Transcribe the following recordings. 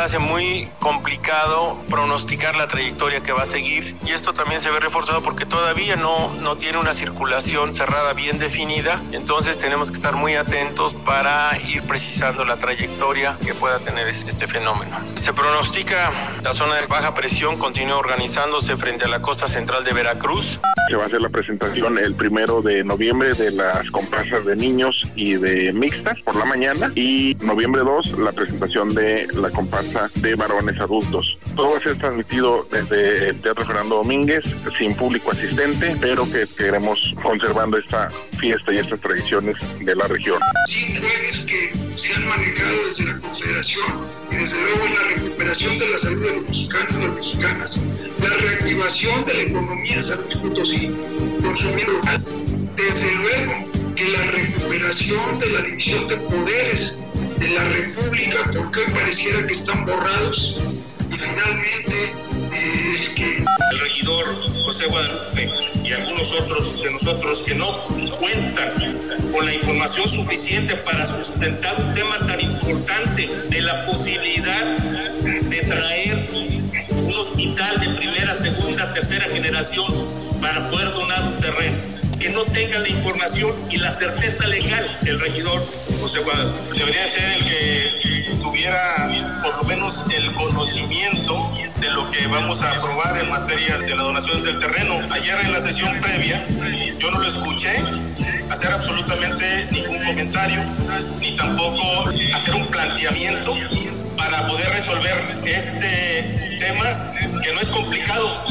Lo hace muy complicado pronosticar la trayectoria que va a seguir. Y esto también se ve reforzado porque todavía no, no tiene una circulación cerrada bien definida. Entonces tenemos que estar muy atentos para ir precisando la trayectoria que pueda tener este fenómeno. Se pronostica la zona de baja presión continúa organizándose frente a la costa central de Veracruz. Se va a hacer la presentación el primero de noviembre de las comparsas de niños y de mixtas por la mañana y noviembre 2 la presentación de la comparsa de varones adultos. Todo va a ser transmitido desde el Teatro Fernando Domínguez, sin público asistente, pero que queremos conservando esta fiesta y estas tradiciones de la región. Sí, jueves que se han manejado desde la Confederación y desde luego la recuperación de la salud de los mexicanos y las mexicanas, la reactivación de la economía de San Luis Potosí, consumiendo desde luego que la recuperación de la división de poderes de la República, porque pareciera que están borrados, y finalmente eh, el. El regidor José Guadalupe y algunos otros de nosotros que no cuentan con la información suficiente para sustentar un tema tan importante de la posibilidad de traer un hospital de primera, segunda, tercera generación para poder donar un terreno que no tenga la información y la certeza legal del regidor José Guadalupe. Debería ser el que tuviera por lo menos el conocimiento de lo que vamos a aprobar en materia de la donación del terreno. Ayer en la sesión previa yo no lo escuché hacer absolutamente ningún comentario ni tampoco hacer un planteamiento para poder resolver este tema que no es complicado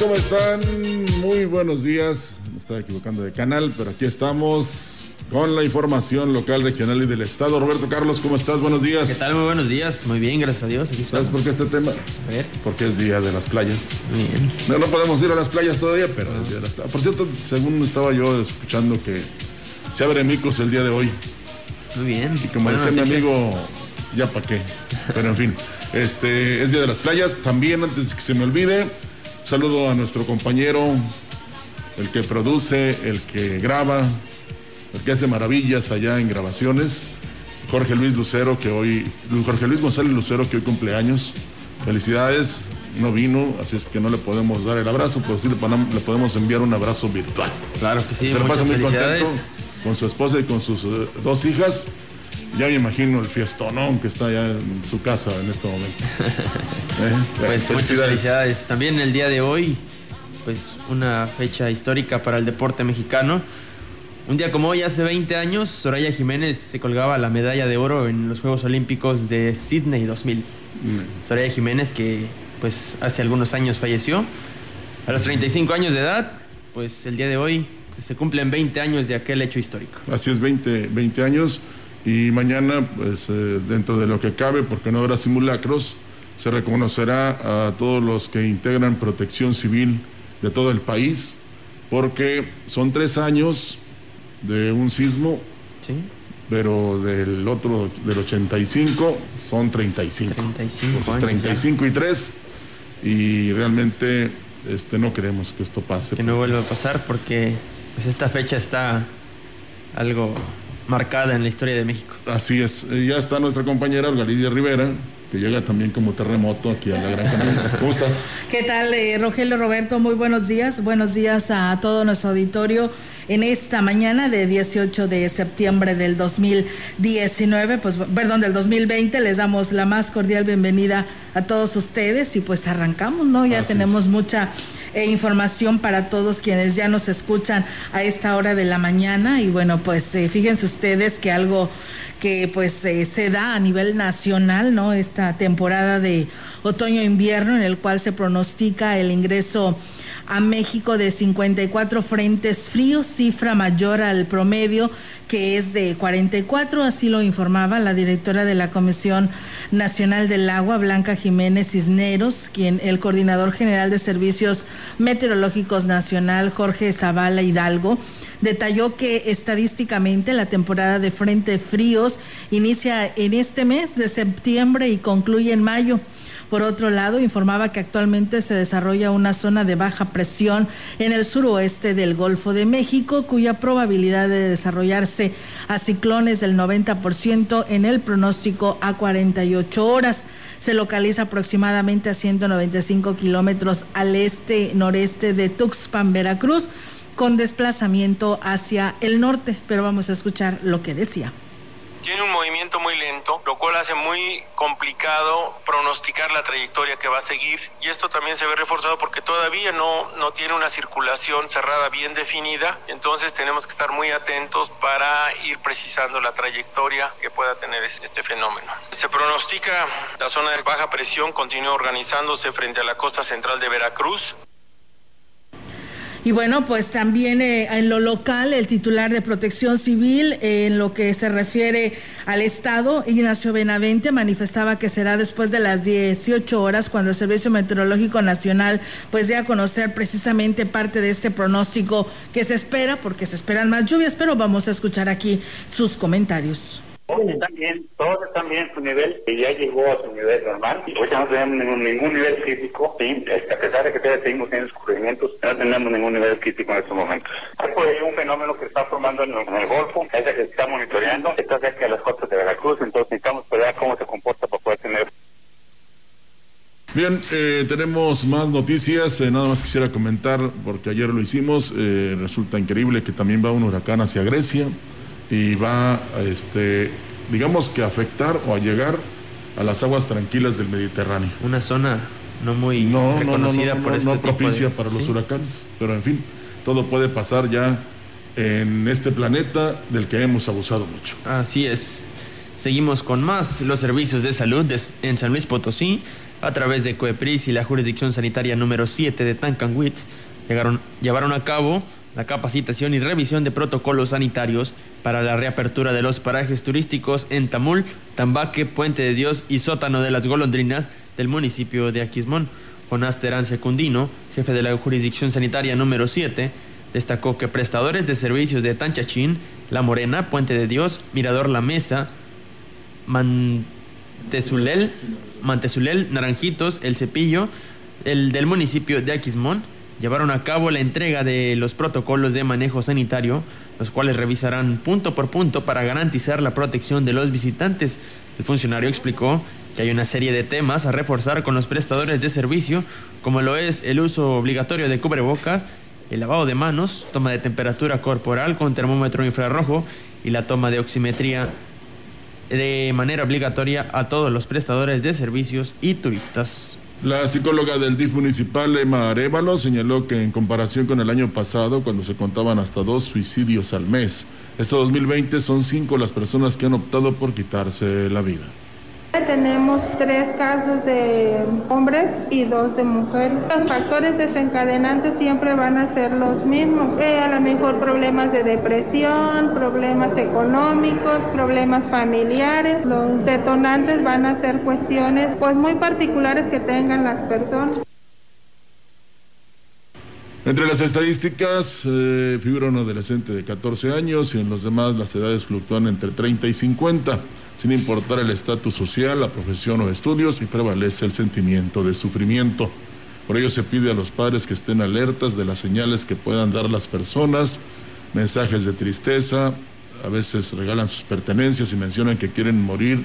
¿cómo están? Muy buenos días. Me estaba equivocando de canal, pero aquí estamos con la información local, regional y del estado. Roberto Carlos, ¿cómo estás? Buenos días. ¿Qué tal? Muy buenos días. Muy bien, gracias a Dios. Aquí ¿Sabes por qué este tema? A ver. Porque es día de las playas. Bien. No, no podemos ir a las playas todavía, pero es día de las playas. Por cierto, según estaba yo escuchando que se abre Micos el día de hoy. Muy bien. Y como dice mi amigo, ya para qué. Pero en fin, este es día de las playas. También, antes que se me olvide, Saludo a nuestro compañero, el que produce, el que graba, el que hace maravillas allá en grabaciones, Jorge Luis Lucero, que hoy, Jorge Luis González Lucero, que hoy cumpleaños. Felicidades, no vino, así es que no le podemos dar el abrazo, pero sí le, podemos enviar un abrazo virtual. Claro que sí. Se le pasa muy contento con su esposa y con sus eh, dos hijas. Ya me imagino el fiestonón que está allá en su casa en este momento. ¿Eh? Pues muchas felicidades. También el día de hoy, pues una fecha histórica para el deporte mexicano. Un día como hoy, hace 20 años, Soraya Jiménez se colgaba la medalla de oro en los Juegos Olímpicos de Sydney 2000. Mm. Soraya Jiménez que pues hace algunos años falleció. A los 35 años de edad, pues el día de hoy pues, se cumplen 20 años de aquel hecho histórico. Así es, 20, 20 años. Y mañana, pues eh, dentro de lo que cabe, porque no habrá simulacros, se reconocerá a todos los que integran protección civil de todo el país, porque son tres años de un sismo, pero del otro, del 85, son 35. 35 Entonces, 35 y 3, y realmente este, no queremos que esto pase. Que no vuelva a pasar porque pues esta fecha está algo marcada en la historia de México. Así es, eh, ya está nuestra compañera Olga Rivera, que llega también como terremoto aquí a la Gran Canaria. ¿Cómo estás? ¿Qué tal, eh, Rogelio Roberto? Muy buenos días. Buenos días a todo nuestro auditorio en esta mañana de 18 de septiembre del 2019, pues perdón, del 2020. Les damos la más cordial bienvenida a todos ustedes y pues arrancamos, ¿no? Ya tenemos mucha eh, información para todos quienes ya nos escuchan a esta hora de la mañana y bueno, pues eh, fíjense ustedes que algo que pues eh, se da a nivel nacional, ¿no? Esta temporada de otoño-invierno en el cual se pronostica el ingreso a México de 54 frentes fríos, cifra mayor al promedio que es de 44, así lo informaba la directora de la Comisión Nacional del Agua, Blanca Jiménez Cisneros, quien el coordinador general de Servicios Meteorológicos Nacional, Jorge Zavala Hidalgo, detalló que estadísticamente la temporada de frente fríos inicia en este mes de septiembre y concluye en mayo. Por otro lado, informaba que actualmente se desarrolla una zona de baja presión en el suroeste del Golfo de México, cuya probabilidad de desarrollarse a ciclones del 90% en el pronóstico a 48 horas se localiza aproximadamente a 195 kilómetros al este-noreste de Tuxpan, Veracruz, con desplazamiento hacia el norte. Pero vamos a escuchar lo que decía tiene un movimiento muy lento, lo cual hace muy complicado pronosticar la trayectoria que va a seguir. Y esto también se ve reforzado porque todavía no, no tiene una circulación cerrada bien definida. Entonces tenemos que estar muy atentos para ir precisando la trayectoria que pueda tener este fenómeno. Se pronostica la zona de baja presión continúa organizándose frente a la costa central de Veracruz. Y bueno, pues también eh, en lo local, el titular de Protección Civil, eh, en lo que se refiere al Estado, Ignacio Benavente, manifestaba que será después de las 18 horas cuando el Servicio Meteorológico Nacional pues dé a conocer precisamente parte de este pronóstico que se espera, porque se esperan más lluvias, pero vamos a escuchar aquí sus comentarios. Todos están bien, todos están bien su nivel, y ya llegó a su nivel normal. Hoy no tenemos ningún, nivel crítico, ¿sí? A pesar de que todavía seguimos teniendo escurrimientos, no tenemos ningún nivel crítico en estos momentos. Hay un fenómeno que está formando en, el Golfo, es el que se está monitoreando, está cerca de las costas de Veracruz, entonces necesitamos ver cómo se comporta para poder tener Bien, eh, tenemos más noticias. Eh, nada más quisiera comentar, porque ayer lo hicimos. Eh, resulta increíble que también va un huracán hacia Grecia y va, este, digamos que a afectar o a llegar a las aguas tranquilas del Mediterráneo. Una zona no muy no, reconocida no, por este no propicia para los huracanes, pero en fin, todo puede pasar ya en este planeta del que hemos abusado mucho. Así es. Seguimos con más los servicios de salud en San Luis Potosí a través de COEPRIS y la jurisdicción sanitaria número 7 de Tancanwitz llegaron, llevaron a cabo la capacitación y revisión de protocolos sanitarios para la reapertura de los parajes turísticos en Tamul, Tambaque, Puente de Dios y Sótano de las Golondrinas del municipio de Aquismón. Jonás Terán Secundino, jefe de la jurisdicción sanitaria número 7, destacó que prestadores de servicios de Tanchachín, La Morena, Puente de Dios, Mirador La Mesa, Mantezulel, Mantezulel, Naranjitos, El Cepillo, el del municipio de Aquismón, llevaron a cabo la entrega de los protocolos de manejo sanitario, los cuales revisarán punto por punto para garantizar la protección de los visitantes. El funcionario explicó que hay una serie de temas a reforzar con los prestadores de servicio, como lo es el uso obligatorio de cubrebocas, el lavado de manos, toma de temperatura corporal con termómetro infrarrojo y la toma de oximetría de manera obligatoria a todos los prestadores de servicios y turistas. La psicóloga del DIF municipal, Emma Arevalo, señaló que en comparación con el año pasado, cuando se contaban hasta dos suicidios al mes, este 2020 son cinco las personas que han optado por quitarse la vida. Tenemos tres casos de hombres y dos de mujeres. Los factores desencadenantes siempre van a ser los mismos. Eh, a lo mejor problemas de depresión, problemas económicos, problemas familiares. Los detonantes van a ser cuestiones pues muy particulares que tengan las personas. Entre las estadísticas eh, figura un adolescente de 14 años y en los demás las edades fluctúan entre 30 y 50 sin importar el estatus social, la profesión o estudios, y prevalece el sentimiento de sufrimiento. Por ello se pide a los padres que estén alertas de las señales que puedan dar las personas, mensajes de tristeza, a veces regalan sus pertenencias y mencionan que quieren morir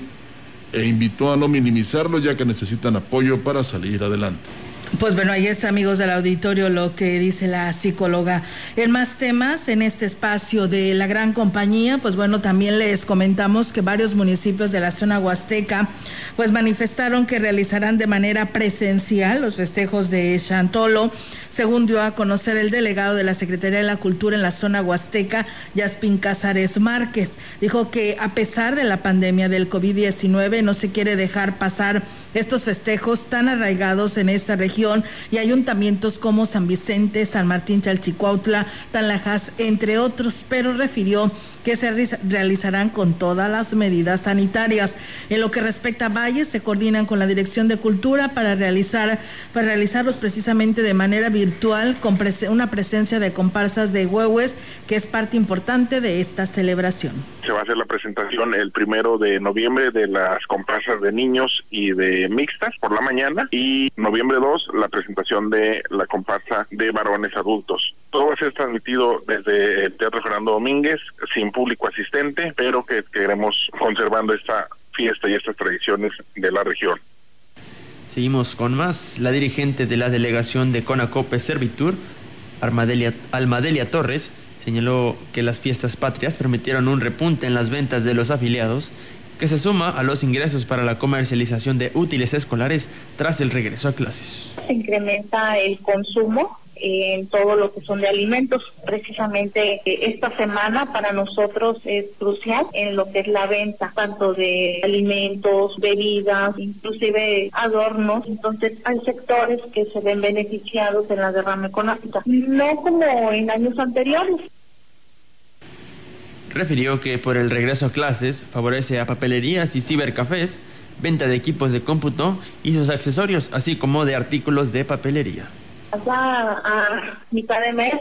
e invitó a no minimizarlo ya que necesitan apoyo para salir adelante. Pues bueno, ahí está, amigos del auditorio, lo que dice la psicóloga. En más temas, en este espacio de la gran compañía, pues bueno, también les comentamos que varios municipios de la zona huasteca, pues manifestaron que realizarán de manera presencial los festejos de Chantolo según dio a conocer el delegado de la Secretaría de la Cultura en la zona huasteca, Yaspín Casares Márquez. Dijo que a pesar de la pandemia del COVID-19 no se quiere dejar pasar estos festejos tan arraigados en esta región y ayuntamientos como San Vicente, San Martín Chalchicuautla, Tanlajas, entre otros, pero refirió que se realizarán con todas las medidas sanitarias. En lo que respecta a Valles, se coordinan con la Dirección de Cultura para realizar para realizarlos precisamente de manera virtual con una presencia de comparsas de huehues, que es parte importante de esta celebración. Se va a hacer la presentación el primero de noviembre de las comparsas de niños y de mixtas por la mañana y noviembre 2 la presentación de la comparsa de varones adultos. Todo va a ser transmitido desde el Teatro Fernando Domínguez, sin público asistente, pero que queremos conservando esta fiesta y estas tradiciones de la región. Seguimos con más. La dirigente de la delegación de Conacope Servitur, Armadelia, Almadelia Torres, señaló que las fiestas patrias permitieron un repunte en las ventas de los afiliados que se suma a los ingresos para la comercialización de útiles escolares tras el regreso a clases. Se incrementa el consumo en todo lo que son de alimentos. Precisamente eh, esta semana para nosotros es crucial en lo que es la venta, tanto de alimentos, bebidas, inclusive adornos. Entonces hay sectores que se ven beneficiados en la derrama económica, no como en años anteriores. Refirió que por el regreso a clases favorece a papelerías y cibercafés, venta de equipos de cómputo y sus accesorios, así como de artículos de papelería. Ya a mitad de mes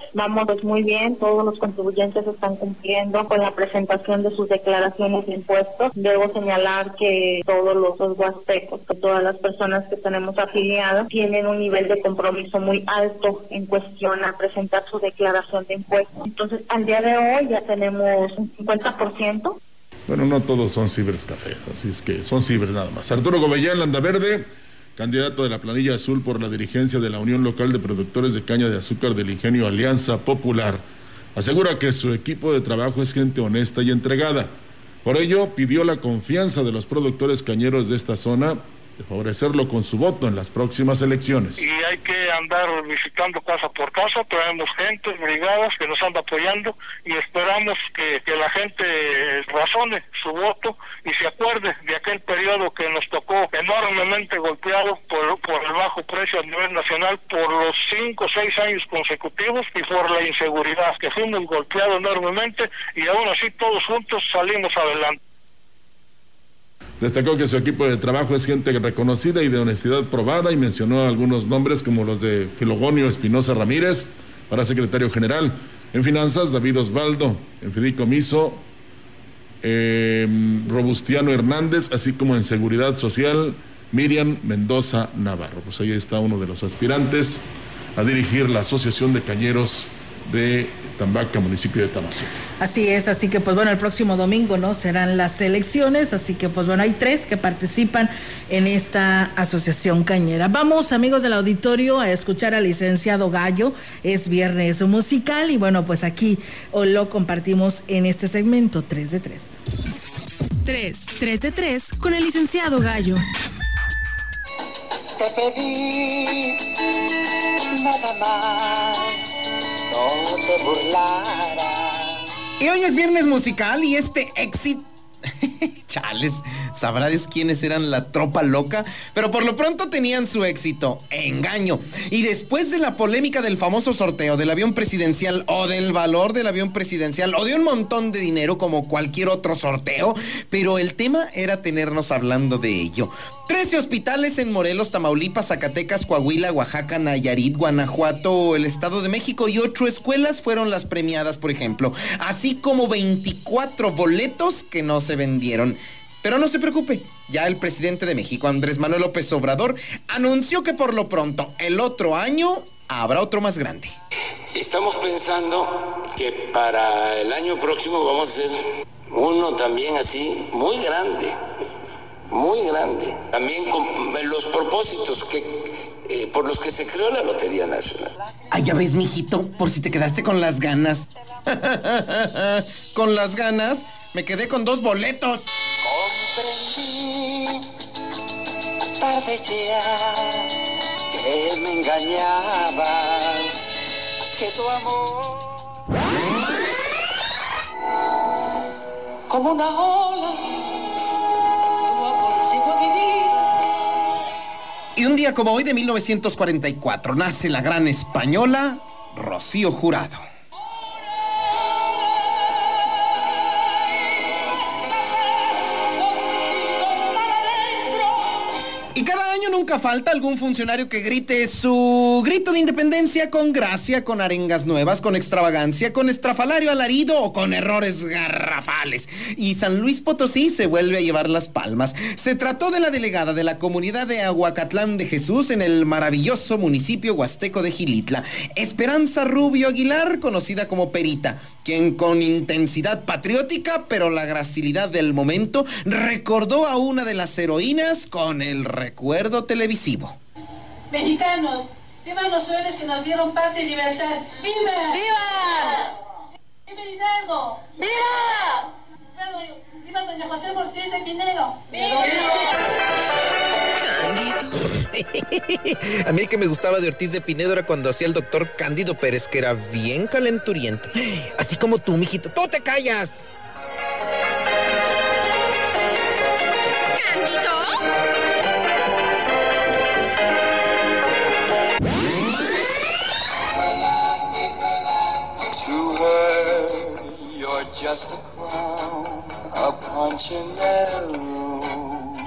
pues, muy bien, todos los contribuyentes están cumpliendo con la presentación de sus declaraciones de impuestos. Debo señalar que todos los, huastecos, todas las personas que tenemos afiliadas, tienen un nivel de compromiso muy alto en cuestión a presentar su declaración de impuestos. Entonces, al día de hoy ya tenemos un 50%. Bueno, no todos son ciberscafés, así es que son cibers nada más. Arturo Gobellán, Landa Verde candidato de la planilla azul por la dirigencia de la Unión Local de Productores de Caña de Azúcar del Ingenio Alianza Popular, asegura que su equipo de trabajo es gente honesta y entregada. Por ello, pidió la confianza de los productores cañeros de esta zona favorecerlo con su voto en las próximas elecciones. Y hay que andar visitando casa por casa, traemos gente, brigadas que nos anda apoyando y esperamos que, que la gente razone su voto y se acuerde de aquel periodo que nos tocó enormemente golpeado por, por el bajo precio a nivel nacional por los cinco o seis años consecutivos y por la inseguridad, que fuimos golpeados enormemente y aún así todos juntos salimos adelante. Destacó que su equipo de trabajo es gente reconocida y de honestidad probada y mencionó algunos nombres como los de Filogonio Espinosa Ramírez para secretario general. En finanzas, David Osvaldo. En fideicomiso, eh, Robustiano Hernández, así como en seguridad social, Miriam Mendoza Navarro. Pues ahí está uno de los aspirantes a dirigir la Asociación de Cañeros de Tambaca, municipio de Tamazú. Así es, así que pues bueno, el próximo domingo no serán las elecciones, así que pues bueno, hay tres que participan en esta asociación cañera. Vamos, amigos del auditorio, a escuchar al licenciado Gallo. Es viernes musical y bueno, pues aquí lo compartimos en este segmento 3 de 3. 3, 3 de 3 con el licenciado Gallo. Te pedí nada más, no te. Y hoy es viernes musical y este éxito Chales, sabrá Dios quiénes eran la tropa loca, pero por lo pronto tenían su éxito, engaño. Y después de la polémica del famoso sorteo del avión presidencial o del valor del avión presidencial o de un montón de dinero como cualquier otro sorteo, pero el tema era tenernos hablando de ello. Trece hospitales en Morelos, Tamaulipas, Zacatecas, Coahuila, Oaxaca, Nayarit, Guanajuato, el Estado de México y ocho escuelas fueron las premiadas, por ejemplo, así como 24 boletos que no se vendieron. Pero no se preocupe, ya el presidente de México, Andrés Manuel López Obrador, anunció que por lo pronto el otro año habrá otro más grande. Estamos pensando que para el año próximo vamos a hacer uno también así, muy grande, muy grande. También con los propósitos que eh, por los que se creó la Lotería Nacional. Ah, ya ves, mijito, por si te quedaste con las ganas. con las ganas, me quedé con dos boletos. Comprendí tarde ya que me engañabas, que tu amor como una ola, Y un día como hoy de 1944 nace la gran española Rocío Jurado. Nunca falta algún funcionario que grite su grito de independencia con gracia, con arengas nuevas, con extravagancia, con estrafalario alarido o con errores garrafales. Y San Luis Potosí se vuelve a llevar las palmas. Se trató de la delegada de la comunidad de Aguacatlán de Jesús en el maravilloso municipio huasteco de Gilitla, Esperanza Rubio Aguilar, conocida como Perita, quien con intensidad patriótica, pero la gracilidad del momento, recordó a una de las heroínas con el recuerdo televisivo. Mexicanos, vivan los héroes que nos dieron paz y libertad. ¡Viva! ¡Viva! ¡Viva Hidalgo! ¡Viva! ¡Viva Doña José Ortiz de Pinedo! A mí el que me gustaba de Ortiz de Pinedo era cuando hacía el doctor Cándido Pérez, que era bien calenturiento. Así como tú, mijito. ¡Tú te callas!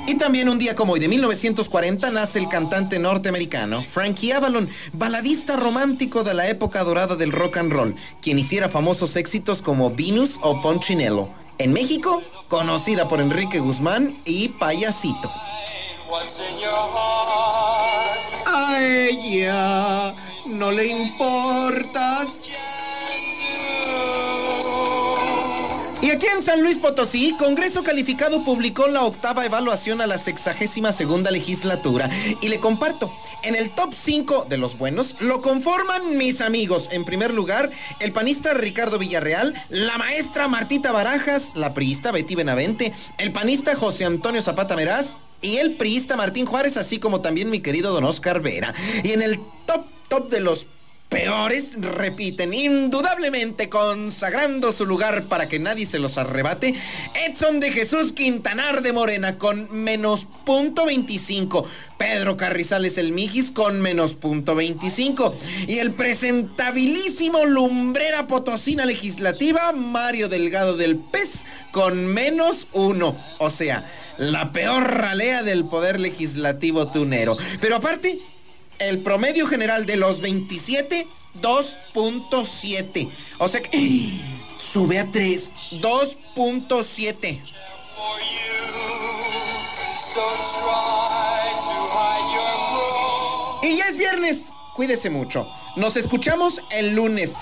Y también un día como hoy de 1940 nace el cantante norteamericano Frankie Avalon, baladista romántico de la época dorada del rock and roll, quien hiciera famosos éxitos como Venus o Punchinello. En México, conocida por Enrique Guzmán y Payasito. A ella no le importas. Y aquí en San Luis Potosí, Congreso Calificado publicó la octava evaluación a la sexagésima segunda legislatura. Y le comparto, en el top 5 de los buenos lo conforman mis amigos. En primer lugar, el panista Ricardo Villarreal, la maestra Martita Barajas, la priista Betty Benavente, el panista José Antonio Zapata Meraz y el priista Martín Juárez, así como también mi querido don Oscar Vera. Y en el top, top de los peores repiten, indudablemente consagrando su lugar para que nadie se los arrebate, Edson de Jesús Quintanar de Morena con menos punto 25, Pedro Carrizales el Mijis con menos punto 25 y el presentabilísimo Lumbrera Potosina Legislativa Mario Delgado del Pez con menos uno, o sea, la peor ralea del poder legislativo tunero. Pero aparte, el promedio general de los 27, 2.7. O sea que sube a 3, 2.7. So try to hide your Y ya es viernes. Cuídese mucho. Nos escuchamos el lunes.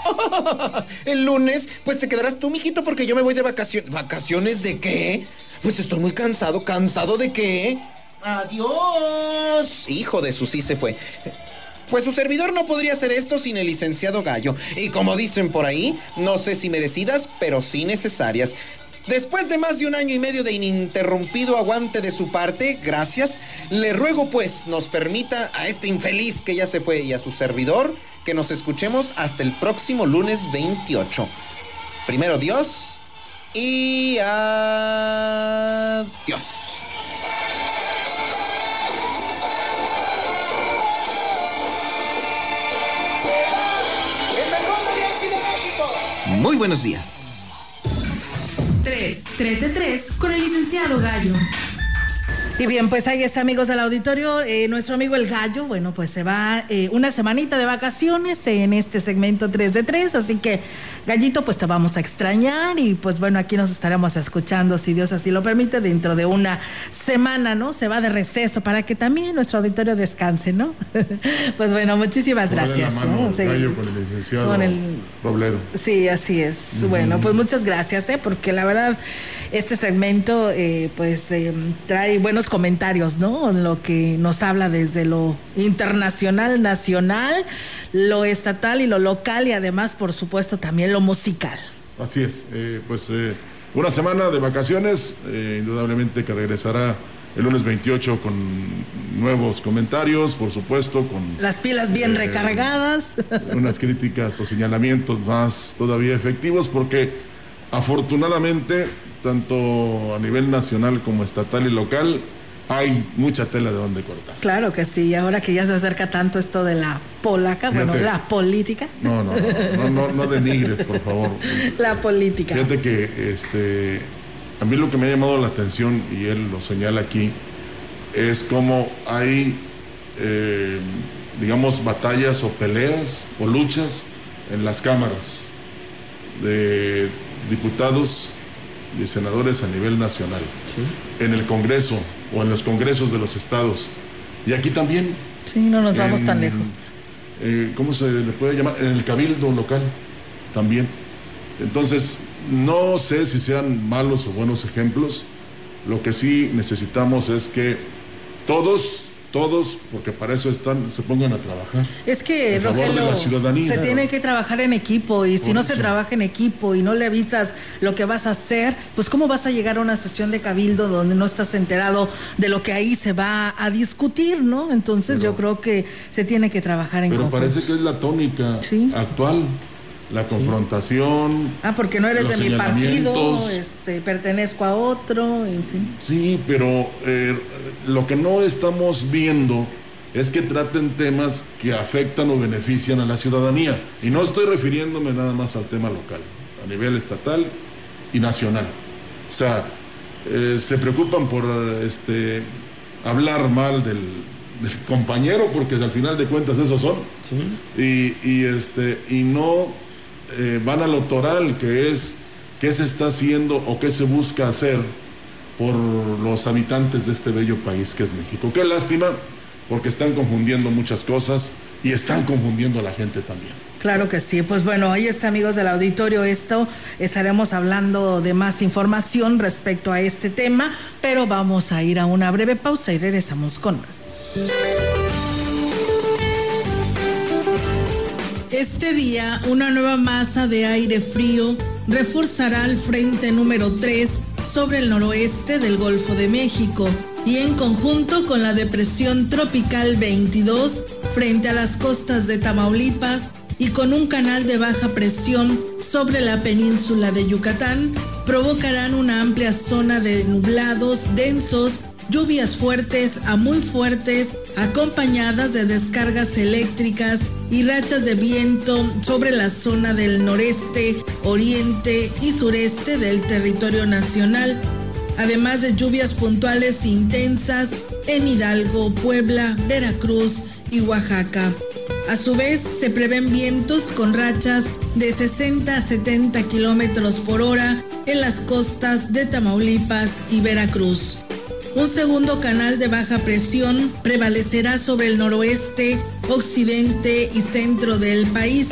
el lunes, pues te quedarás tú, mijito, porque yo me voy de vacaciones. ¿Vacaciones de qué? Pues estoy muy cansado. ¿Cansado de qué? Adiós. Hijo de su sí se fue. Pues su servidor no podría hacer esto sin el licenciado Gallo. Y como dicen por ahí, no sé si merecidas, pero sí necesarias. Después de más de un año y medio de ininterrumpido aguante de su parte, gracias, le ruego pues nos permita a este infeliz que ya se fue y a su servidor que nos escuchemos hasta el próximo lunes 28. Primero Dios y adiós. Muy buenos días. 3, 3 de 3 con el licenciado Gallo. Y bien, pues ahí está, amigos del auditorio. eh, nuestro amigo el gallo, bueno, pues se va eh, una semanita de vacaciones en este segmento 3 de 3, así que Gallito, pues te vamos a extrañar y pues bueno, aquí nos estaremos escuchando, si Dios así lo permite, dentro de una semana, ¿no? Se va de receso para que también nuestro auditorio descanse, ¿no? pues bueno, muchísimas gracias. con el licenciado Robledo. Sí, así es. Bueno, pues muchas gracias, ¿eh? Porque la verdad este segmento eh, pues eh, trae buenos comentarios, ¿no? Lo que nos habla desde lo internacional, nacional, lo estatal y lo local y además, por supuesto, también lo musical. Así es, eh, pues una semana de vacaciones, indudablemente que regresará el lunes 28 con nuevos comentarios, por supuesto, con... Las pilas bien recargadas. Unas críticas o señalamientos más todavía efectivos, porque afortunadamente tanto a nivel nacional como estatal y local, hay mucha tela de donde cortar. Claro que sí, ahora que ya se acerca tanto esto de la polaca, bueno, la política. No, no, no, no, no denigres, por favor. La política. Fíjate que este, a mí lo que me ha llamado la atención, y él lo señala aquí, es cómo hay, eh, digamos, batallas o peleas o luchas en las cámaras de diputados y senadores a nivel nacional, en el Congreso o en los congresos de los estados. Y aquí también. Sí, no nos vamos tan lejos. Eh, ¿Cómo se le puede llamar? En el cabildo local también. Entonces, no sé si sean malos o buenos ejemplos. Lo que sí necesitamos es que todos todos, porque para eso están, se pongan a trabajar. Es que, Rogelio, se tiene que trabajar en equipo y si no se trabaja en equipo y no le avisas lo que vas a hacer, pues cómo vas a llegar a una sesión de cabildo donde no estás enterado de lo que ahí se va a discutir, ¿no? Entonces yo creo que se tiene que trabajar en Pero parece que es la tónica actual la confrontación. Ah, porque no eres de mi partido, este, pertenezco a otro, en fin. Sí, pero eh, lo que no estamos viendo es que traten temas que afectan o benefician a la ciudadanía. Y no estoy refiriéndome nada más al tema local, a nivel estatal y nacional. O sea, eh, se preocupan por este, hablar mal del, compañero, porque al final de cuentas esos son. Y, y, este, y no eh, van a lo toral, que es qué se está haciendo o qué se busca hacer por los habitantes de este bello país que es México. Qué lástima, porque están confundiendo muchas cosas y están confundiendo a la gente también. Claro que sí. Pues bueno, ahí está, amigos del auditorio, esto estaremos hablando de más información respecto a este tema, pero vamos a ir a una breve pausa y regresamos con más. Este día, una nueva masa de aire frío reforzará el frente número 3 sobre el noroeste del Golfo de México y en conjunto con la depresión tropical 22 frente a las costas de Tamaulipas y con un canal de baja presión sobre la península de Yucatán, provocarán una amplia zona de nublados densos lluvias fuertes a muy fuertes acompañadas de descargas eléctricas y rachas de viento sobre la zona del noreste, oriente y sureste del territorio nacional, además de lluvias puntuales intensas en Hidalgo, Puebla, Veracruz y Oaxaca. A su vez, se prevén vientos con rachas de 60 a 70 kilómetros por hora en las costas de Tamaulipas y Veracruz. Un segundo canal de baja presión prevalecerá sobre el noroeste, occidente y centro del país.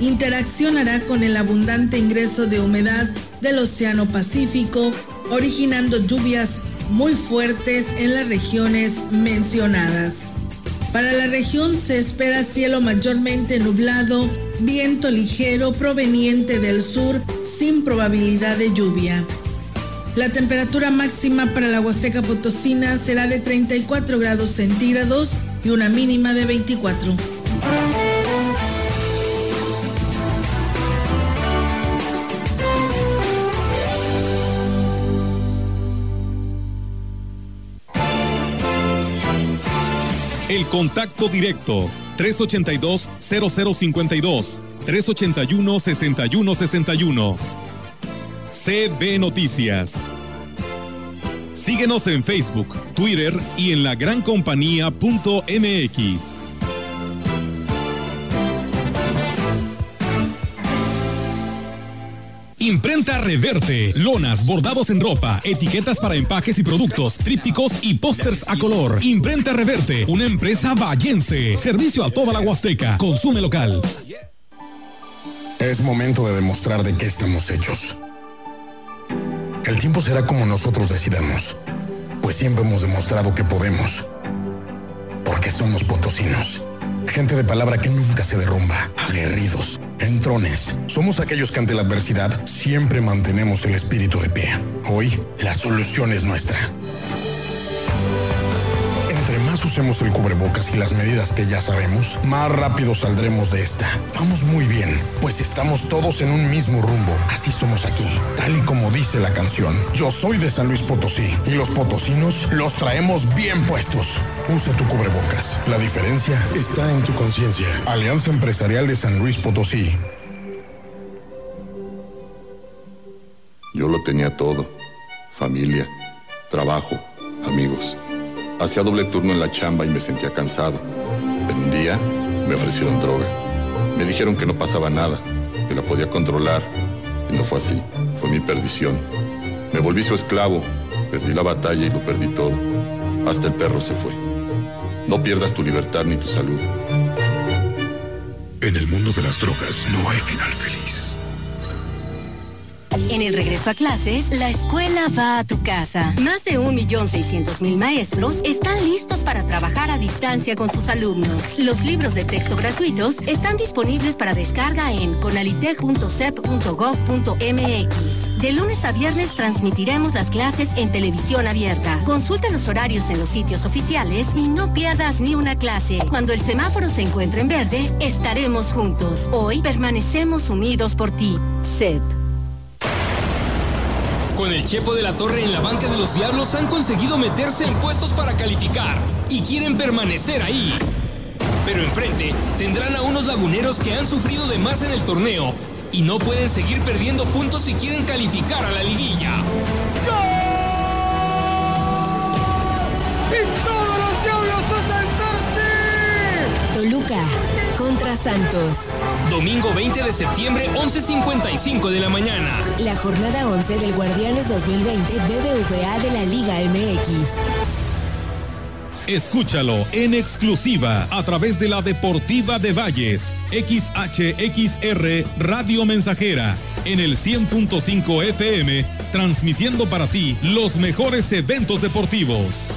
Interaccionará con el abundante ingreso de humedad del Océano Pacífico, originando lluvias muy fuertes en las regiones mencionadas. Para la región se espera cielo mayormente nublado, viento ligero proveniente del sur sin probabilidad de lluvia. La temperatura máxima para la Huasteca Potosina será de 34 grados centígrados y una mínima de 24. El contacto directo 382 0052 381 6161 CB Noticias. Síguenos en Facebook, Twitter y en la Imprenta Reverte, lonas, bordados en ropa, etiquetas para empaques y productos, trípticos y pósters a color. Imprenta Reverte, una empresa vallense. Servicio a toda la Huasteca. Consume local. Es momento de demostrar de qué estamos hechos. El tiempo será como nosotros decidamos, pues siempre hemos demostrado que podemos. Porque somos potosinos. Gente de palabra que nunca se derrumba, aguerridos, entrones. Somos aquellos que ante la adversidad siempre mantenemos el espíritu de pie. Hoy, la solución es nuestra. Usemos el cubrebocas y las medidas que ya sabemos, más rápido saldremos de esta. Vamos muy bien, pues estamos todos en un mismo rumbo. Así somos aquí, tal y como dice la canción. Yo soy de San Luis Potosí y los potosinos los traemos bien puestos. Usa tu cubrebocas. La diferencia está en tu conciencia. Alianza Empresarial de San Luis Potosí. Yo lo tenía todo. Familia, trabajo, amigos. Hacía doble turno en la chamba y me sentía cansado. Pero un día me ofrecieron droga. Me dijeron que no pasaba nada, que la podía controlar. Y no fue así. Fue mi perdición. Me volví su esclavo. Perdí la batalla y lo perdí todo. Hasta el perro se fue. No pierdas tu libertad ni tu salud. En el mundo de las drogas no hay final feliz. En el regreso a clases, la escuela va a tu casa. Más de 1.600.000 maestros están listos para trabajar a distancia con sus alumnos. Los libros de texto gratuitos están disponibles para descarga en conalitech.sep.gov.mx. De lunes a viernes transmitiremos las clases en televisión abierta. Consulta los horarios en los sitios oficiales y no pierdas ni una clase. Cuando el semáforo se encuentre en verde, estaremos juntos. Hoy permanecemos unidos por ti. CEP. Con el Chepo de la Torre en la banca de los Diablos han conseguido meterse en puestos para calificar y quieren permanecer ahí. Pero enfrente tendrán a unos laguneros que han sufrido de más en el torneo y no pueden seguir perdiendo puntos si quieren calificar a la liguilla. ¡Y todos los diablos! Toluca contra Santos. Domingo 20 de septiembre, 11.55 de la mañana. La jornada 11 del Guardianes 2020 BBVA de la Liga MX. Escúchalo en exclusiva a través de la Deportiva de Valles, XHXR Radio Mensajera, en el 100.5 FM, transmitiendo para ti los mejores eventos deportivos.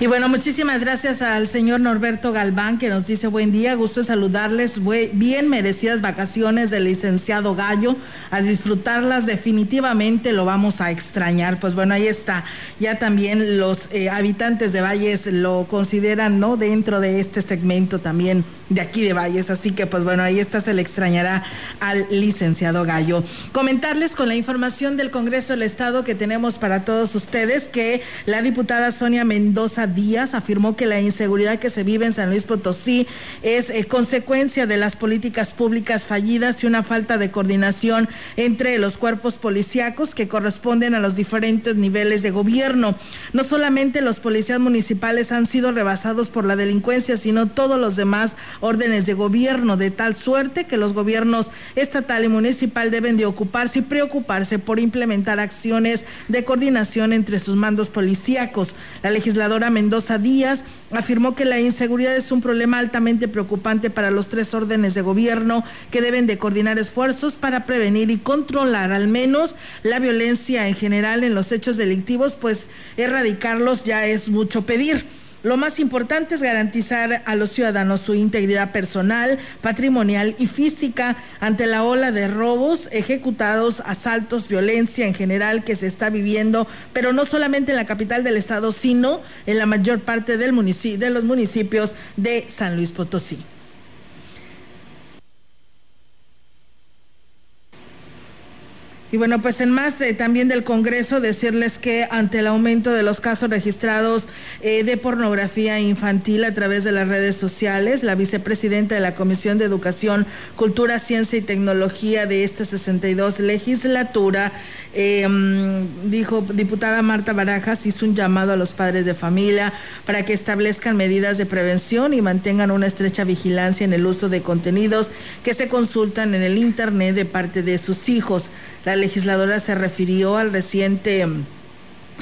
Y bueno, muchísimas gracias al señor Norberto Galván que nos dice buen día, gusto saludarles, bien merecidas vacaciones del licenciado Gallo, a disfrutarlas definitivamente lo vamos a extrañar. Pues bueno, ahí está, ya también los eh, habitantes de Valles lo consideran, ¿no? Dentro de este segmento también de aquí de Valles, así que pues bueno, ahí está, se le extrañará al licenciado Gallo. Comentarles con la información del Congreso del Estado que tenemos para todos ustedes que la diputada Sonia Mendoza Díaz afirmó que la inseguridad que se vive en San Luis Potosí es eh, consecuencia de las políticas públicas fallidas y una falta de coordinación entre los cuerpos policíacos que corresponden a los diferentes niveles de gobierno. No solamente los policías municipales han sido rebasados por la delincuencia, sino todos los demás órdenes de gobierno de tal suerte que los gobiernos estatal y municipal deben de ocuparse y preocuparse por implementar acciones de coordinación entre sus mandos policíacos. La legisladora Mendoza Díaz afirmó que la inseguridad es un problema altamente preocupante para los tres órdenes de gobierno que deben de coordinar esfuerzos para prevenir y controlar al menos la violencia en general en los hechos delictivos, pues erradicarlos ya es mucho pedir. Lo más importante es garantizar a los ciudadanos su integridad personal, patrimonial y física ante la ola de robos ejecutados, asaltos, violencia en general que se está viviendo, pero no solamente en la capital del estado, sino en la mayor parte de los municipios de San Luis Potosí. Y bueno, pues en más eh, también del Congreso, decirles que ante el aumento de los casos registrados eh, de pornografía infantil a través de las redes sociales, la vicepresidenta de la Comisión de Educación, Cultura, Ciencia y Tecnología de esta 62 legislatura, eh, dijo, diputada Marta Barajas hizo un llamado a los padres de familia para que establezcan medidas de prevención y mantengan una estrecha vigilancia en el uso de contenidos que se consultan en el Internet de parte de sus hijos. La legisladora se refirió al reciente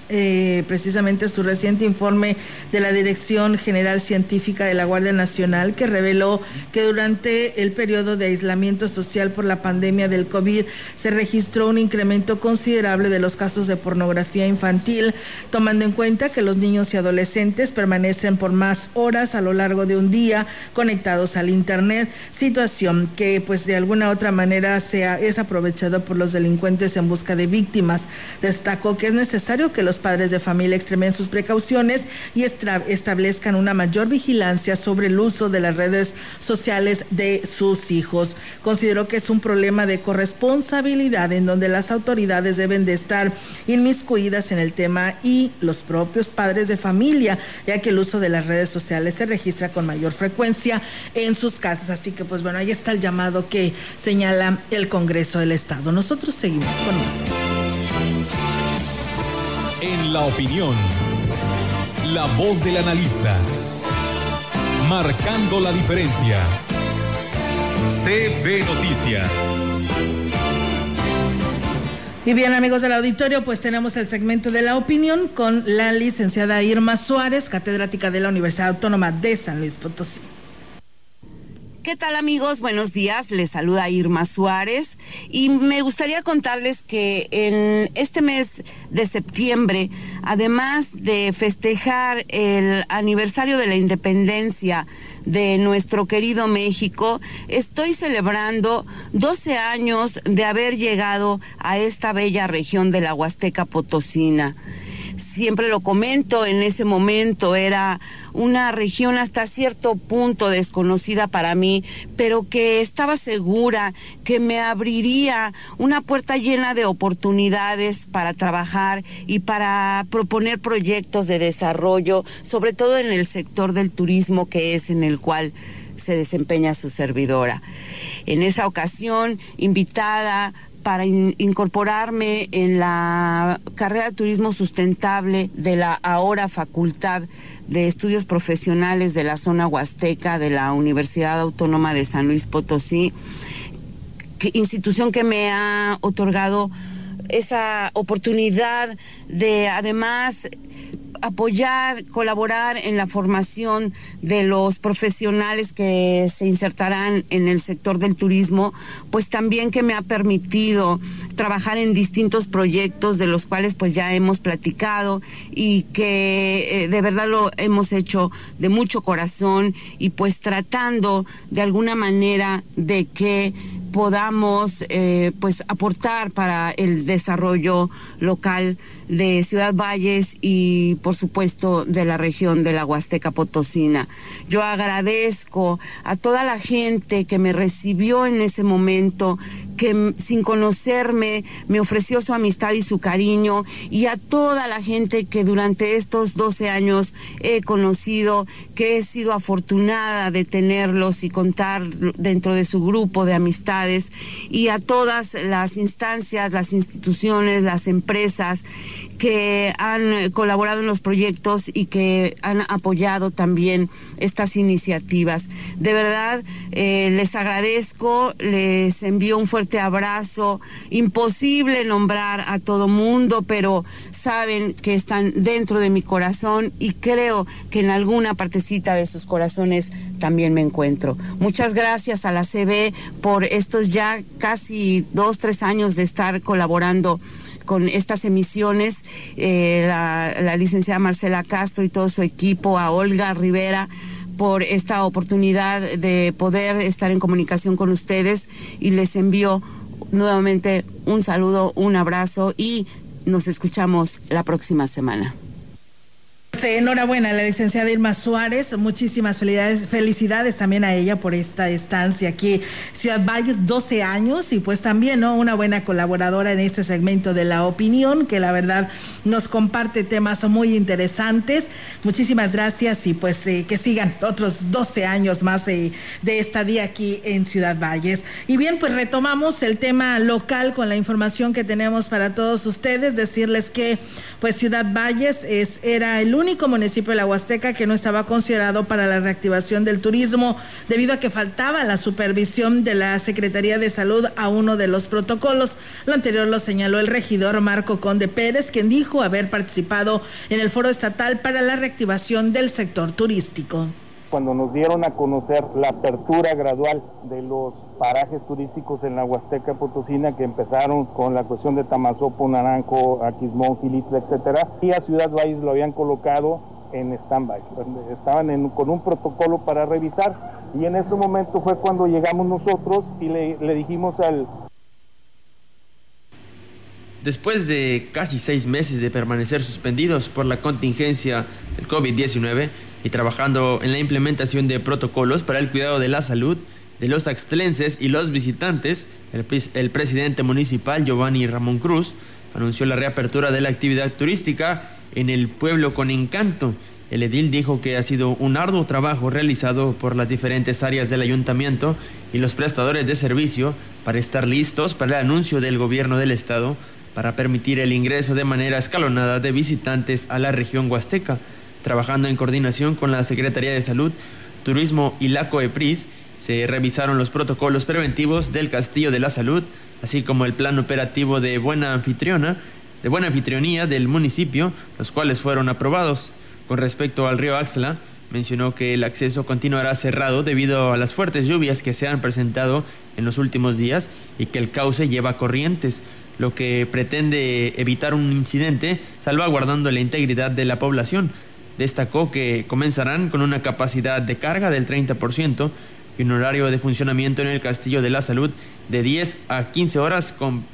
eh, precisamente su reciente informe de la Dirección General Científica de la Guardia Nacional, que reveló que durante el periodo de aislamiento social por la pandemia del COVID se registró un incremento considerable de los casos de pornografía infantil, tomando en cuenta que los niños y adolescentes permanecen por más horas a lo largo de un día conectados al Internet, situación que pues de alguna otra manera sea, es aprovechado por los delincuentes en busca de víctimas. Destacó que es necesario que los padres de familia extremen sus precauciones y establezcan una mayor vigilancia sobre el uso de las redes sociales de sus hijos. Considero que es un problema de corresponsabilidad en donde las autoridades deben de estar inmiscuidas en el tema y los propios padres de familia, ya que el uso de las redes sociales se registra con mayor frecuencia en sus casas. Así que pues bueno, ahí está el llamado que señala el Congreso del Estado. Nosotros seguimos con más la opinión. La voz del analista. Marcando la diferencia. CB Noticias. Y bien amigos del auditorio, pues tenemos el segmento de la opinión con la licenciada Irma Suárez, catedrática de la Universidad Autónoma de San Luis Potosí. ¿Qué tal amigos? Buenos días, les saluda Irma Suárez. Y me gustaría contarles que en este mes de septiembre, además de festejar el aniversario de la independencia de nuestro querido México, estoy celebrando 12 años de haber llegado a esta bella región de la Huasteca Potosina siempre lo comento, en ese momento era una región hasta cierto punto desconocida para mí, pero que estaba segura que me abriría una puerta llena de oportunidades para trabajar y para proponer proyectos de desarrollo, sobre todo en el sector del turismo que es en el cual se desempeña su servidora. En esa ocasión, invitada para incorporarme en la carrera de turismo sustentable de la ahora Facultad de Estudios Profesionales de la zona Huasteca de la Universidad Autónoma de San Luis Potosí, institución que me ha otorgado esa oportunidad de además apoyar, colaborar en la formación de los profesionales que se insertarán en el sector del turismo, pues también que me ha permitido trabajar en distintos proyectos de los cuales pues ya hemos platicado y que eh, de verdad lo hemos hecho de mucho corazón y pues tratando de alguna manera de que podamos eh, pues aportar para el desarrollo local de Ciudad Valles y por supuesto de la región de la Huasteca Potosina. Yo agradezco a toda la gente que me recibió en ese momento, que sin conocerme me ofreció su amistad y su cariño y a toda la gente que durante estos 12 años he conocido, que he sido afortunada de tenerlos y contar dentro de su grupo de y a todas las instancias, las instituciones, las empresas que han colaborado en los proyectos y que han apoyado también estas iniciativas. De verdad, eh, les agradezco, les envío un fuerte abrazo. Imposible nombrar a todo mundo, pero saben que están dentro de mi corazón y creo que en alguna partecita de sus corazones también me encuentro. Muchas gracias a la CB por estos ya casi dos, tres años de estar colaborando con estas emisiones, eh, la, licenciada Marcela Castro y todo su equipo, a Olga Rivera por esta oportunidad de poder estar en comunicación con ustedes y les envío nuevamente un saludo, un abrazo y nos escuchamos la próxima semana. Enhorabuena a la licenciada Irma Suárez, muchísimas felicidades, felicidades también a ella por esta estancia aquí, Ciudad Valles, 12 años y pues también ¿no? una buena colaboradora en este segmento de la opinión, que la verdad nos comparte temas muy interesantes. Muchísimas gracias y pues eh, que sigan otros 12 años más de estadía aquí en Ciudad Valles. Y bien, pues retomamos el tema local con la información que tenemos para todos ustedes, decirles que pues Ciudad Valles es, era el único municipio de la Huasteca que no estaba considerado para la reactivación del turismo debido a que faltaba la supervisión de la Secretaría de Salud a uno de los protocolos. Lo anterior lo señaló el regidor Marco Conde Pérez, quien dijo haber participado en el foro estatal para la reactivación del sector turístico cuando nos dieron a conocer la apertura gradual de los parajes turísticos en la Huasteca Potosina que empezaron con la cuestión de Tamazopo, Naranjo, Aquismón, Gilitla, etcétera, y a Ciudad Valles lo habían colocado en stand-by. Estaban con un protocolo para revisar y en ese momento fue cuando llegamos nosotros y le, le dijimos al... Después de casi seis meses de permanecer suspendidos por la contingencia del COVID-19, y trabajando en la implementación de protocolos para el cuidado de la salud de los axtlenses y los visitantes, el, presidente municipal Giovanni Ramón Cruz anunció la reapertura de la actividad turística en el pueblo con encanto. El edil dijo que ha sido un arduo trabajo realizado por las diferentes áreas del ayuntamiento y los prestadores de servicio para estar listos para el anuncio del gobierno del estado para permitir el ingreso de manera escalonada de visitantes a la región huasteca trabajando en coordinación con la Secretaría de Salud, Turismo y la COEPRIS, se revisaron los protocolos preventivos del Castillo de la Salud, así como el plan operativo de buena anfitriona, de buena anfitrionía del municipio, los cuales fueron aprobados. Con respecto al río Axla, mencionó que el acceso continuará cerrado debido a las fuertes lluvias que se han presentado en los últimos días y que el cauce lleva corrientes, lo que pretende evitar un incidente salvaguardando la integridad de la población, Destacó que comenzarán con una capacidad de carga del 30% y un horario de funcionamiento en el Castillo de la Salud de 10 a 15 horas con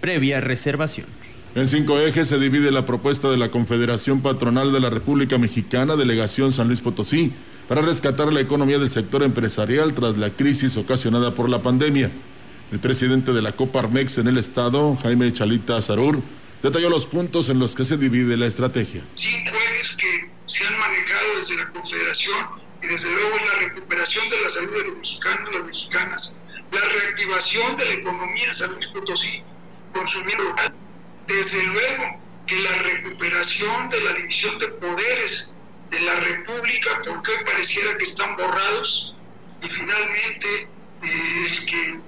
previa reservación. En cinco ejes se divide la propuesta de la Confederación Patronal de la República Mexicana, Delegación San Luis Potosí, para rescatar la economía del sector empresarial tras la crisis ocasionada por la pandemia. El presidente de la Coparmex en el estado, Jaime Chalita Zarur, detalló los puntos en los que se divide la estrategia. Cinco ejes que se han manejado desde la Confederación y desde luego la recuperación de la salud de los mexicanos y las mexicanas, la reactivación de la economía de San Luis Potosí, consumiendo local, desde luego que la recuperación de la división de poderes de la República, porque pareciera que están borrados, y finalmente eh, el que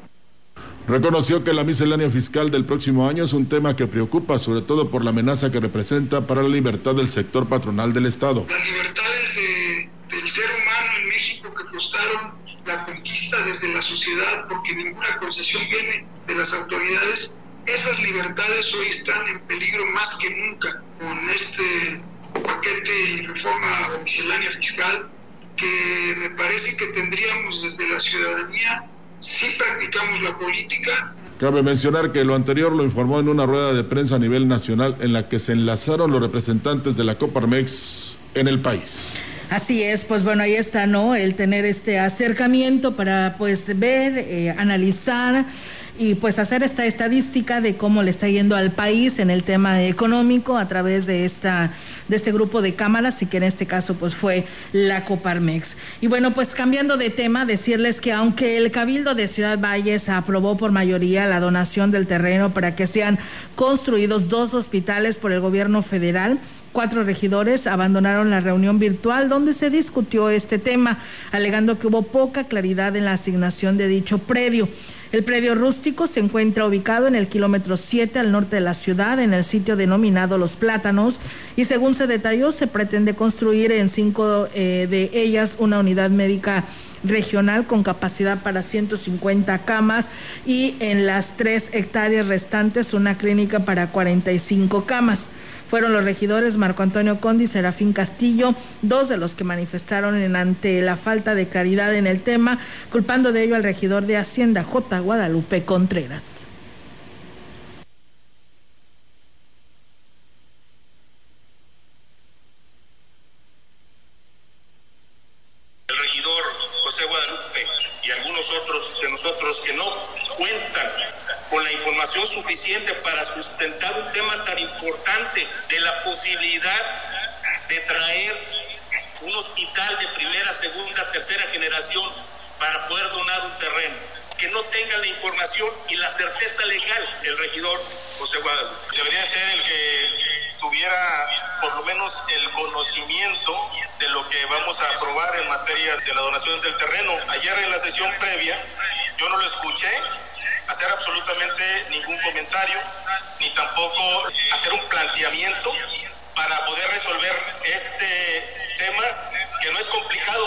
Reconoció que la miscelánea fiscal del próximo año es un tema que preocupa, sobre todo por la amenaza que representa para la libertad del sector patronal del Estado. Las libertades del ser humano en México que costaron conquista desde la sociedad, porque ninguna concesión viene de las autoridades, esas libertades hoy están en peligro más que nunca con este paquete y reforma miscelánea fiscal que me parece que tendríamos desde la ciudadanía sí practicamos la política. Cabe mencionar que lo anterior lo informó en una rueda de prensa a nivel nacional en la que se enlazaron los representantes de la Coparmex en el país. Así es, pues bueno, ahí está, ¿no? El tener este acercamiento para pues ver, eh, analizar y pues hacer esta estadística de cómo le está yendo al país en el tema económico a través de esta de este grupo de cámaras y que en este caso pues fue la Coparmex. Y bueno, pues cambiando de tema, decirles que aunque el Cabildo de Ciudad Valles aprobó por mayoría la donación del terreno para que sean construidos dos hospitales por el gobierno federal, Cuatro regidores abandonaron la reunión virtual donde se discutió este tema, alegando que hubo poca claridad en la asignación de dicho predio. El predio rústico se encuentra ubicado en el kilómetro 7 al norte de la ciudad, en el sitio denominado Los Plátanos, y según se detalló, se pretende construir en cinco eh, de ellas una unidad médica regional con capacidad para 150 camas y en las tres hectáreas restantes una clínica para 45 camas. Fueron los regidores Marco Antonio Condi y Serafín Castillo, dos de los que manifestaron en ante la falta de claridad en el tema, culpando de ello al regidor de Hacienda J. Guadalupe Contreras. el regidor José Guadalupe y algunos otros de nosotros que no cuentan con la información suficiente para sustentar un tema tan importante de la posibilidad de traer un hospital de primera, segunda, tercera generación para poder donar un terreno, que no tengan la información y la certeza legal del regidor José Guadalupe. Debería ser el que tuviera por lo menos el conocimiento de lo que vamos a aprobar en materia de la donación del terreno. Ayer en la sesión previa yo no lo escuché hacer absolutamente ningún comentario, ni tampoco hacer un planteamiento para poder resolver este tema que no es complicado.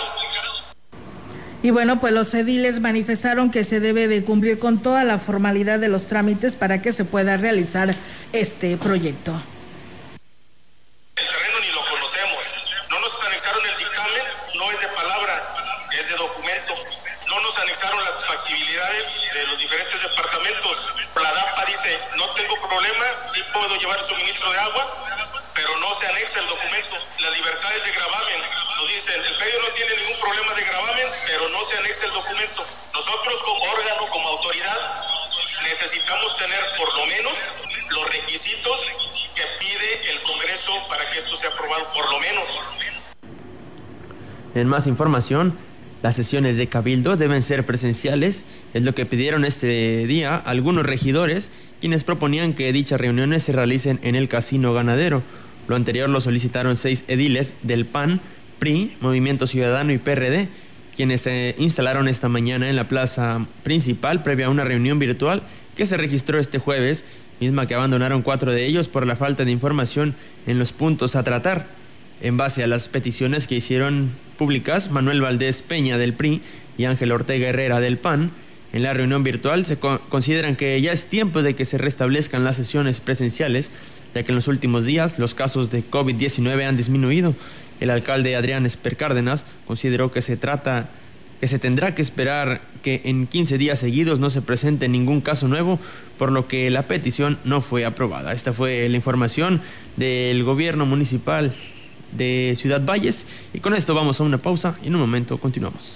Y bueno, pues los ediles manifestaron que se debe de cumplir con toda la formalidad de los trámites para que se pueda realizar este proyecto. No tengo problema, sí puedo llevar el suministro de agua, pero no se anexa el documento. Las libertades de gravamen, nos dicen, el medio no tiene ningún problema de gravamen, pero no se anexa el documento. Nosotros como órgano, como autoridad, necesitamos tener por lo menos los requisitos que pide el Congreso para que esto sea aprobado, por lo menos. En más información, las sesiones de cabildo deben ser presenciales, es lo que pidieron este día algunos regidores, quienes proponían que dichas reuniones se realicen en el casino ganadero. Lo anterior lo solicitaron seis ediles del PAN, PRI, Movimiento Ciudadano y PRD, quienes se instalaron esta mañana en la plaza principal previa a una reunión virtual que se registró este jueves, misma que abandonaron cuatro de ellos por la falta de información en los puntos a tratar. En base a las peticiones que hicieron públicas Manuel Valdés Peña del PRI y Ángel Ortega Herrera del PAN, en la reunión virtual se co consideran que ya es tiempo de que se restablezcan las sesiones presenciales, ya que en los últimos días los casos de COVID-19 han disminuido. El alcalde Adrián Esper Cárdenas consideró que se trata que se tendrá que esperar que en 15 días seguidos no se presente ningún caso nuevo, por lo que la petición no fue aprobada. Esta fue la información del gobierno municipal de Ciudad Valles y con esto vamos a una pausa y en un momento continuamos.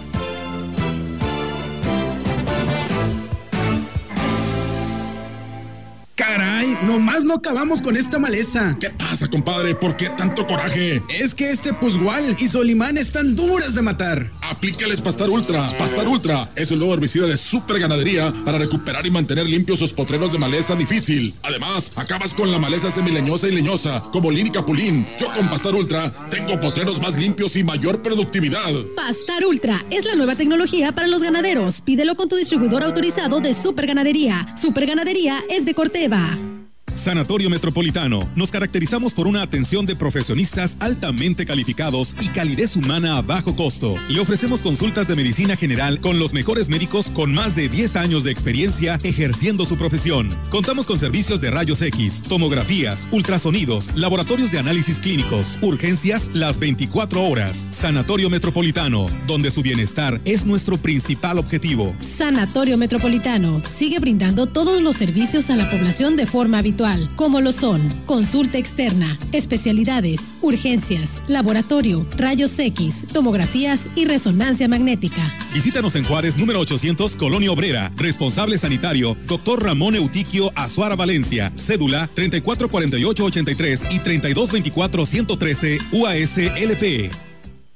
nomás no acabamos con esta maleza. ¿Qué pasa, compadre? ¿Por qué tanto coraje? Es que este Pusgual y Solimán están duras de matar. Aplícales Pastar Ultra. Pastar Ultra es el nuevo herbicida de super ganadería para recuperar y mantener limpios sus potreros de maleza difícil. Además, acabas con la maleza semileñosa y leñosa, como Lin y Capulín. Yo con Pastar Ultra tengo potreros más limpios y mayor productividad. Pastar Ultra es la nueva tecnología para los ganaderos. Pídelo con tu distribuidor autorizado de Super Ganadería. Super Ganadería es de Corteva. Sanatorio Metropolitano. Nos caracterizamos por una atención de profesionistas altamente calificados y calidez humana a bajo costo. Le ofrecemos consultas de medicina general con los mejores médicos con más de 10 años de experiencia ejerciendo su profesión. Contamos con servicios de rayos X, tomografías, ultrasonidos, laboratorios de análisis clínicos, urgencias las 24 horas. Sanatorio Metropolitano, donde su bienestar es nuestro principal objetivo. Sanatorio Metropolitano sigue brindando todos los servicios a la población de forma habitual como lo son consulta externa, especialidades, urgencias, laboratorio, rayos X, tomografías y resonancia magnética. Visítanos en Juárez, número 800, Colonia Obrera. Responsable sanitario, doctor Ramón Eutiquio Azuara Valencia. Cédula 344883 y 3224-113 UASLP.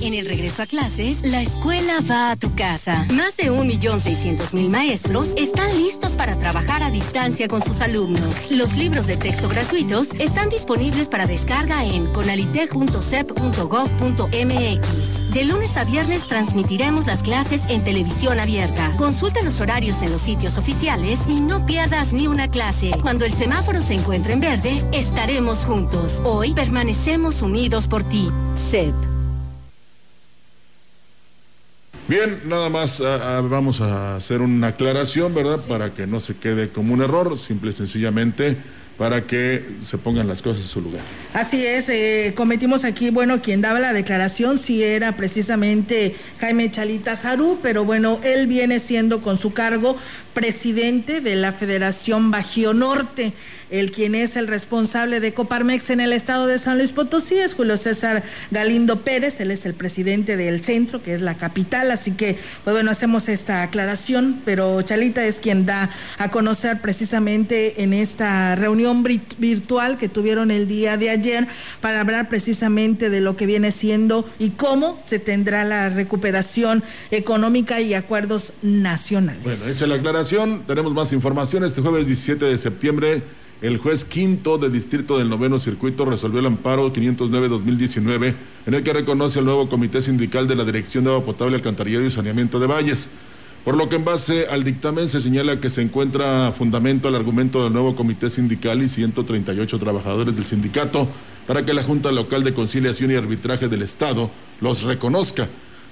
En el regreso a clases, la escuela va a tu casa. Más de 1.600.000 maestros están listos para trabajar a distancia con sus alumnos. Los libros de texto gratuitos están disponibles para descarga en conalitech.sep.gov.mx. De lunes a viernes transmitiremos las clases en televisión abierta. Consulta los horarios en los sitios oficiales y no pierdas ni una clase. Cuando el semáforo se encuentre en verde, estaremos juntos. Hoy permanecemos unidos por ti. CEP. Bien, nada más ah, ah, vamos a hacer una aclaración, ¿verdad? Para que no se quede como un error, simple y sencillamente para que se pongan las cosas en su lugar. Así es, eh, cometimos aquí, bueno, quien daba la declaración sí era precisamente Jaime Chalita Zarú, pero bueno, él viene siendo con su cargo presidente de la Federación Bajío Norte. El quien es el responsable de Coparmex en el estado de San Luis Potosí es Julio César Galindo Pérez, él es el presidente del centro, que es la capital, así que, pues bueno, hacemos esta aclaración, pero Chalita es quien da a conocer precisamente en esta reunión virtual que tuvieron el día de ayer para hablar precisamente de lo que viene siendo y cómo se tendrá la recuperación económica y acuerdos nacionales. Bueno, hecha la aclaración, tenemos más información. Este jueves 17 de septiembre el juez quinto de distrito del noveno circuito resolvió el amparo 509-2019 en el que reconoce al nuevo comité sindical de la Dirección de Agua Potable, Alcantarillado y Saneamiento de Valles. Por lo que en base al dictamen se señala que se encuentra fundamento al argumento del nuevo comité sindical y 138 trabajadores del sindicato para que la Junta Local de Conciliación y Arbitraje del Estado los reconozca,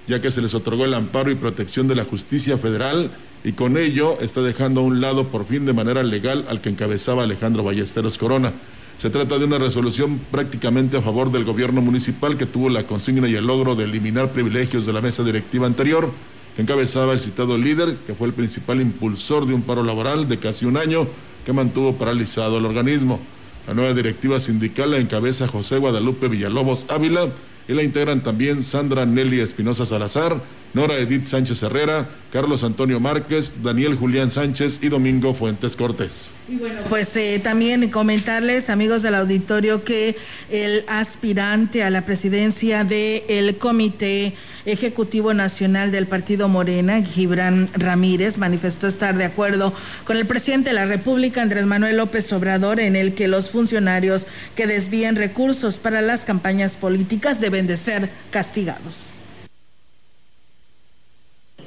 ya que se les otorgó el amparo y protección de la justicia federal y con ello está dejando a un lado por fin de manera legal al que encabezaba Alejandro Ballesteros Corona. Se trata de una resolución prácticamente a favor del gobierno municipal que tuvo la consigna y el logro de eliminar privilegios de la mesa directiva anterior, que encabezaba el citado líder, que fue el principal impulsor de un paro laboral de casi un año que mantuvo paralizado el organismo. La nueva directiva sindical la encabeza José Guadalupe Villalobos Ávila y la integran también Sandra Nelly Espinosa Salazar, Nora Edith Sánchez Herrera, Carlos Antonio Márquez, Daniel Julián Sánchez y Domingo Fuentes Cortés. Y bueno, pues eh, también comentarles, amigos del auditorio, que el aspirante a la presidencia del Comité Ejecutivo Nacional del Partido Morena, Gibran Ramírez, manifestó estar de acuerdo con el presidente de la República, Andrés Manuel López Obrador, en el que los funcionarios que desvíen recursos para las campañas políticas deben de ser castigados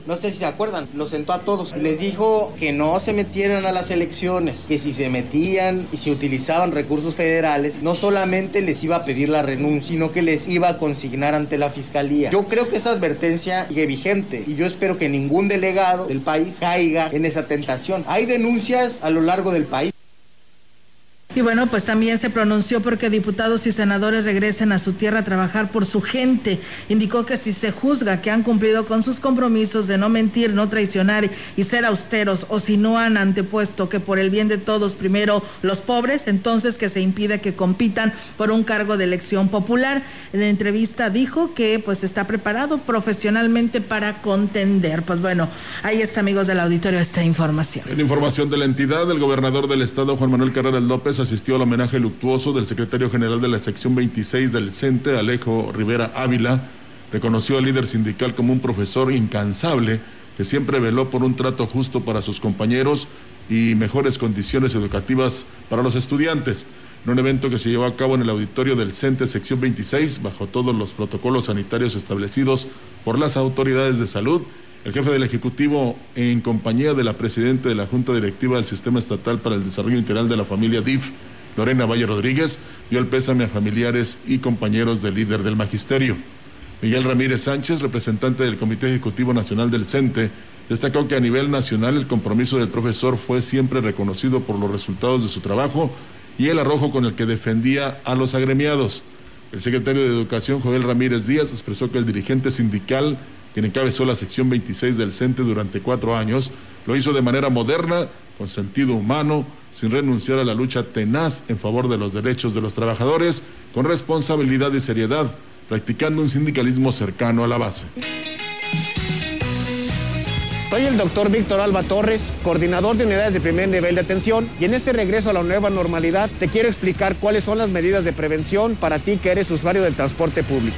no sé si se acuerdan, lo sentó a todos. Les dijo que no se metieran a las elecciones, que si se metían y se utilizaban recursos federales, no solamente les iba a pedir la renuncia, sino que les iba a consignar ante la fiscalía. Yo creo que esa advertencia sigue vigente y yo espero que ningún delegado del país caiga en esa tentación. Hay denuncias a lo largo del país. Y bueno, pues también se pronunció porque diputados y senadores regresen a su tierra a trabajar por su gente. Indicó que si se juzga que han cumplido con sus compromisos de no mentir, no traicionar y ser austeros, o si no han antepuesto que por el bien de todos primero los pobres, entonces que se impide que compitan por un cargo de elección popular. En la entrevista dijo que pues está preparado profesionalmente para contender. Pues bueno, ahí está amigos del auditorio esta información. Información de la entidad, el gobernador del estado Juan Manuel Carrera López asistió al homenaje luctuoso del secretario general de la sección 26 del CENTE, Alejo Rivera Ávila. Reconoció al líder sindical como un profesor incansable que siempre veló por un trato justo para sus compañeros y mejores condiciones educativas para los estudiantes. En un evento que se llevó a cabo en el auditorio del CENTE sección 26, bajo todos los protocolos sanitarios establecidos por las autoridades de salud, El jefe del Ejecutivo, en compañía de la presidenta de la Junta Directiva del Sistema Estatal para el Desarrollo Integral de la Familia DIF, Lorena Valle Rodríguez, dio el pésame a familiares y compañeros del líder del magisterio. Miguel Ramírez Sánchez, representante del Comité Ejecutivo Nacional del CENTE, destacó que a nivel nacional el compromiso del profesor fue siempre reconocido por los resultados de su trabajo y el arrojo con el que defendía a los agremiados. El secretario de Educación, Joel Ramírez Díaz, expresó que el dirigente sindical quien encabezó la sección 26 del CENTE durante cuatro años, lo hizo de manera moderna, con sentido humano, sin renunciar a la lucha tenaz en favor de los derechos de los trabajadores, con responsabilidad y seriedad, practicando un sindicalismo cercano a la base. Soy el doctor Víctor Alba Torres, coordinador de unidades de primer nivel de atención y en este regreso a la nueva normalidad te quiero explicar cuáles son las medidas de prevención para ti que eres usuario del transporte público.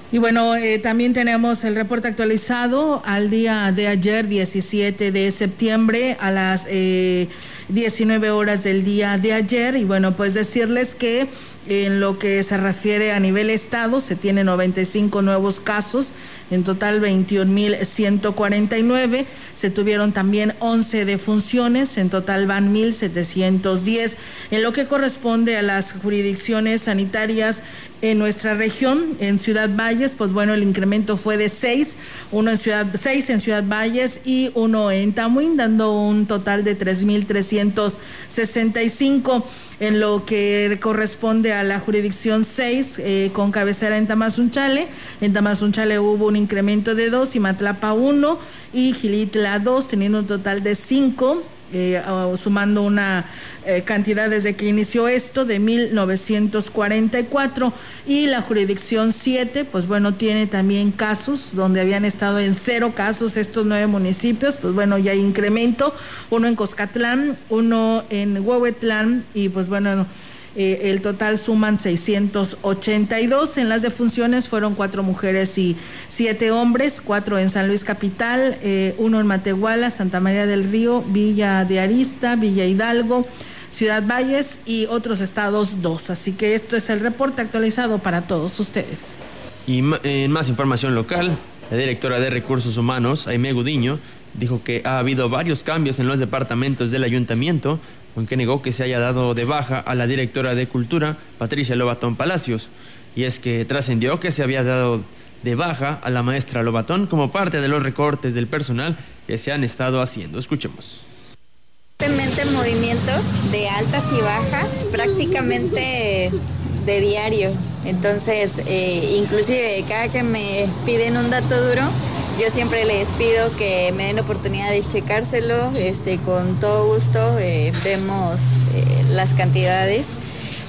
Y bueno, eh, también tenemos el reporte actualizado al día de ayer, 17 de septiembre, a las 19 eh, horas del día de ayer. Y bueno, pues decirles que en lo que se refiere a nivel estado, se tienen 95 nuevos casos, en total 21.149. Se tuvieron también 11 defunciones, en total van 1.710. En lo que corresponde a las jurisdicciones sanitarias en nuestra región, en Ciudad Valles, pues bueno, el incremento fue de 6, uno en Ciudad, 6 en Ciudad Valles y uno en Tamuín, dando un total de 3.365 en lo que corresponde a la jurisdicción 6 eh, con cabecera en Tamazunchale. En Tamazunchale hubo un incremento de 2 y Matlapa 1 y Gilitla 2, teniendo un total de 5. Eh, sumando una eh, cantidad desde que inició esto de 1944 y la jurisdicción 7 pues bueno tiene también casos donde habían estado en cero casos estos nueve municipios pues bueno ya hay incremento uno en Coscatlán uno en Huehuetlán y pues bueno eh, el total suman 682. En las defunciones fueron cuatro mujeres y siete hombres, cuatro en San Luis Capital, eh, uno en Matehuala, Santa María del Río, Villa de Arista, Villa Hidalgo. Ciudad Valles y otros estados dos. Así que esto es el reporte actualizado para todos ustedes. Y en más información local, la directora de Recursos Humanos, Aime Gudiño, dijo que ha habido varios cambios en los departamentos del ayuntamiento aunque negó que se haya dado de baja a la directora de Cultura, Patricia Lobatón Palacios. Y es que trascendió que se había dado de baja a la maestra Lobatón como parte de los recortes del personal que se han estado haciendo. Escuchemos. movimientos de altas y bajas prácticamente de diario. Entonces, eh, inclusive cada que me piden un dato duro, yo siempre les pido que me den oportunidad de checárselo, este, con todo gusto eh, vemos eh, las cantidades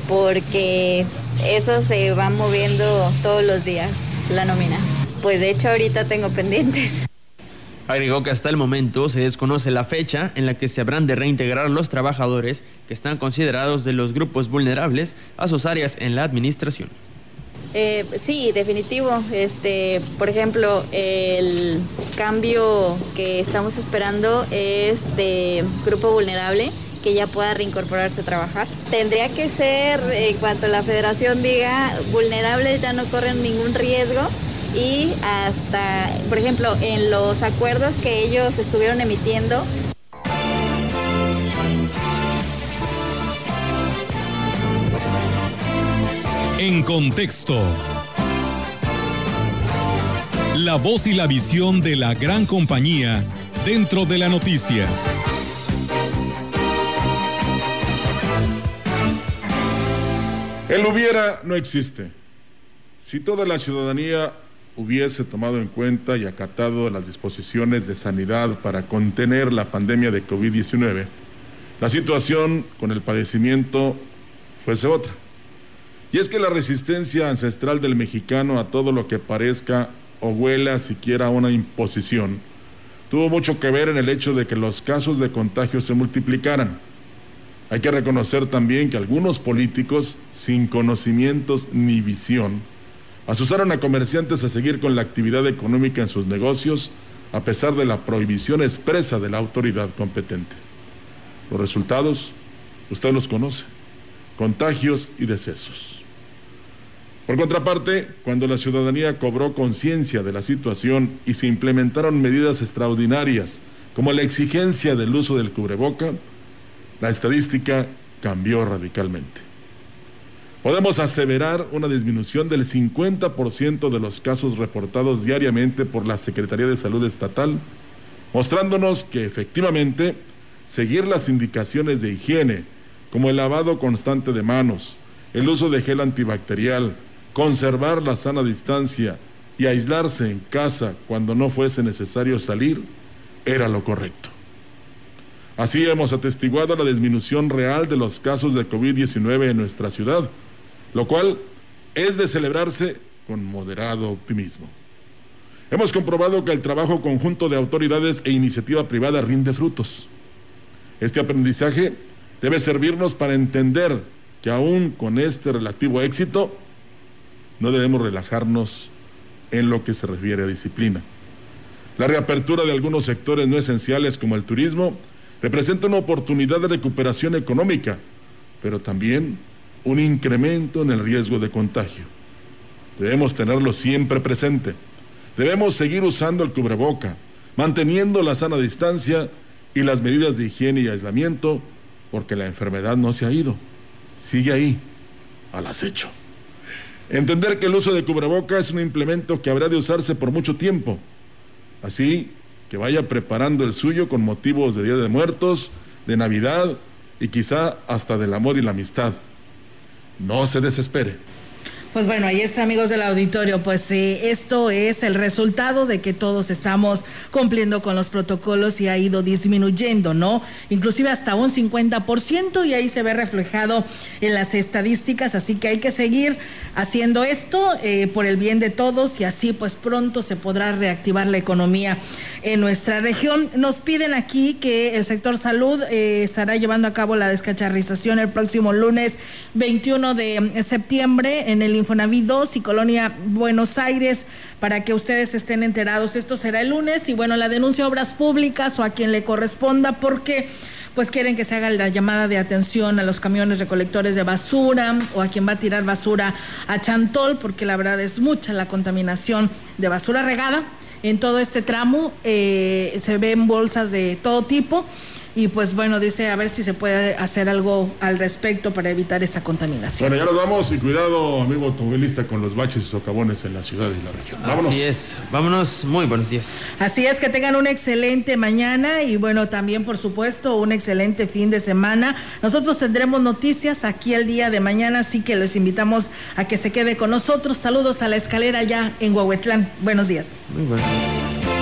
porque eso se va moviendo todos los días, la nómina. Pues de hecho ahorita tengo pendientes. Agregó que hasta el momento se desconoce la fecha en la que se habrán de reintegrar los trabajadores que están considerados de los grupos vulnerables a sus áreas en la administración. Eh, sí, definitivo. Este, por ejemplo, el cambio que estamos esperando es de grupo vulnerable que ya pueda reincorporarse a trabajar. Tendría que ser, en cuanto la federación diga, vulnerables ya no corren ningún riesgo y hasta, por ejemplo, en los acuerdos que ellos estuvieron emitiendo, En contexto. La voz y la visión de la gran compañía dentro de la noticia. El hubiera no existe. Si toda la ciudadanía hubiese tomado en cuenta y acatado las disposiciones de sanidad para contener la pandemia de COVID-19, la situación con el padecimiento fuese otra. Y es que la resistencia ancestral del mexicano a todo lo que parezca o huela siquiera una imposición tuvo mucho que ver en el hecho de que los casos de contagio se multiplicaran. Hay que reconocer también que algunos políticos, sin conocimientos ni visión, asusaron a comerciantes a seguir con la actividad económica en sus negocios a pesar de la prohibición expresa de la autoridad competente. Los resultados, usted los conoce, contagios y decesos. Por contraparte, cuando la ciudadanía cobró conciencia de la situación y se implementaron medidas extraordinarias como la exigencia del uso del cubreboca, la estadística cambió radicalmente. Podemos aseverar una disminución del 50% de los casos reportados diariamente por la Secretaría de Salud Estatal, mostrándonos que efectivamente seguir las indicaciones de higiene, como el lavado constante de manos, el uso de gel antibacterial, conservar la sana distancia y aislarse en casa cuando no fuese necesario salir, era lo correcto. Así hemos atestiguado la disminución real de los casos de COVID-19 en nuestra ciudad, lo cual es de celebrarse con moderado optimismo. Hemos comprobado que el trabajo conjunto de autoridades e iniciativa privada rinde frutos. Este aprendizaje debe servirnos para entender que aún con este relativo éxito, no debemos relajarnos en lo que se refiere a disciplina. La reapertura de algunos sectores no esenciales como el turismo representa una oportunidad de recuperación económica, pero también un incremento en el riesgo de contagio. Debemos tenerlo siempre presente. Debemos seguir usando el cubreboca, manteniendo la sana distancia y las medidas de higiene y aislamiento, porque la enfermedad no se ha ido, sigue ahí, al acecho. Entender que el uso de cubreboca es un implemento que habrá de usarse por mucho tiempo. Así que vaya preparando el suyo con motivos de Día de Muertos, de Navidad y quizá hasta del amor y la amistad. No se desespere. Pues bueno, ahí está, amigos del auditorio. Pues sí, esto es el resultado de que todos estamos cumpliendo con los protocolos y ha ido disminuyendo, ¿no? Inclusive hasta un 50% y ahí se ve reflejado en las estadísticas. Así que hay que seguir haciendo esto eh, por el bien de todos y así pues pronto se podrá reactivar la economía en nuestra región. Nos piden aquí que el sector salud eh, estará llevando a cabo la descacharrización el próximo lunes 21 de septiembre en el Infonavit 2 y Colonia Buenos Aires para que ustedes estén enterados. Esto será el lunes y bueno, la denuncia a obras públicas o a quien le corresponda porque pues quieren que se haga la llamada de atención a los camiones recolectores de basura o a quien va a tirar basura a Chantol, porque la verdad es mucha la contaminación de basura regada. En todo este tramo eh, se ven bolsas de todo tipo y pues bueno, dice a ver si se puede hacer algo al respecto para evitar esa contaminación. Bueno, ya nos vamos y cuidado, amigo automovilista, con los baches y socavones en la ciudad y la región. Vámonos. Así es, vámonos, muy buenos días. Así es, que tengan una excelente mañana y bueno, también por supuesto un excelente fin de semana. Nosotros tendremos noticias aquí el día de mañana, así que les invitamos a que se quede con nosotros. Saludos a la escalera ya en Huahuetlán. Buenos días. Muy buenos